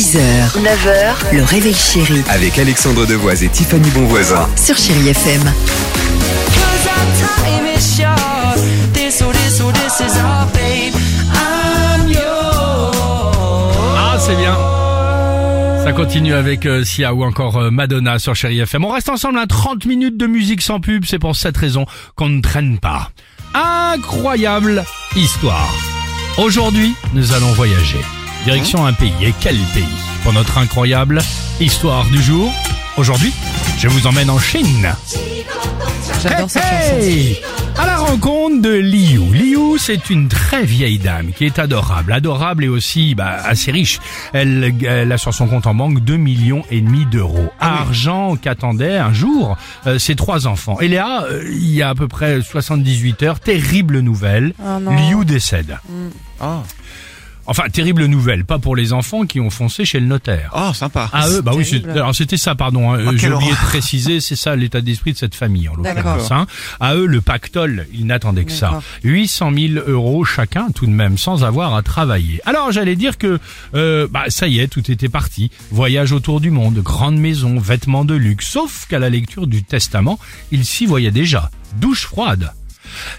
6h, 9h, le réveil chéri Avec Alexandre Devoise et Tiffany Bonvoisin. sur Chérie FM. Cause our time is short. This, oh, this, oh, this is our fate. I'm yours. Ah, c'est bien. Ça continue avec euh, Sia ou encore euh, Madonna sur Chéri FM. On reste ensemble à 30 minutes de musique sans pub. C'est pour cette raison qu'on ne traîne pas. Incroyable histoire. Aujourd'hui, nous allons voyager. Direction un pays. Et quel pays Pour notre incroyable histoire du jour. Aujourd'hui, je vous emmène en Chine. J'adore cette Hey, hey À la rencontre de Liu. Liu, c'est une très vieille dame qui est adorable, adorable et aussi bah, assez riche. Elle, elle a sur son compte en banque 2 millions et demi d'euros. Argent qu'attendaient un jour euh, ses trois enfants. Et là, euh, il y a à peu près 78 heures, terrible nouvelle, Oh non. Liu décède. Enfin, terrible nouvelle, pas pour les enfants qui ont foncé chez le notaire. Oh, sympa. Ah eux, bah oui, c'est- terrible. alors c'était ça, pardon. hein, euh, Oh, J'ai oublié de préciser, c'est ça l'état d'esprit de cette famille en l'occurrence. Hein. À eux, le pactole, ils n'attendaient que ça. D'accord. 800 000 euros chacun, tout de même, sans avoir à travailler. Alors j'allais dire que, euh, bah ça y est, tout était parti. Voyage autour du monde, grande maison, vêtements de luxe. Sauf qu'à la lecture du testament, il s'y voyait déjà. Douche froide.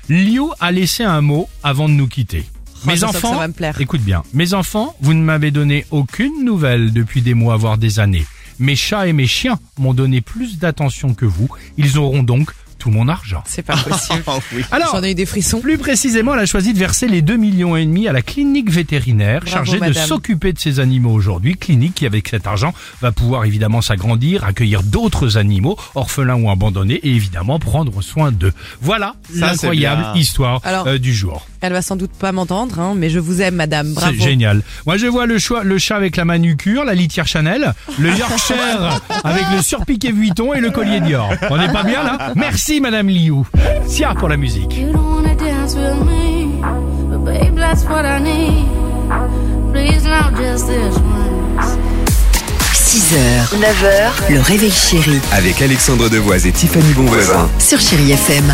Liu a laissé un mot avant de nous quitter. Mes enfants, ça va me plaire. écoute bien, mes enfants, vous ne m'avez donné aucune nouvelle depuis des mois, voire des années. Mes chats et mes chiens m'ont donné plus d'attention que vous. Ils auront donc tout mon argent. C'est pas possible. Oui. Alors, J'en ai eu des frissons. plus précisément, elle a choisi de verser les 2 millions et demi à la clinique vétérinaire Bravo, chargée de s'occuper de ces animaux aujourd'hui. Clinique qui, avec cet argent, va pouvoir évidemment s'agrandir, accueillir d'autres animaux, orphelins ou abandonnés, et évidemment prendre soin d'eux. Voilà l'incroyable histoire Alors- euh, du jour. Elle va sans doute pas m'entendre, hein, mais je vous aime, madame. Bravo. C'est génial. Moi, je vois le, choix, le chat avec la manucure, la litière Chanel, le Yorkshire avec le surpiqué Vuitton et le collier Dior. On n'est pas bien là? Merci, Madame Liu. Sia pour la musique. You don't wanna dance with me, but babe, that's what I need. Please, not just this once. 6h, 9h, le réveil chéri Avec Alexandre Devoise et Tiffany Bonvoisin. sur Chérie FM.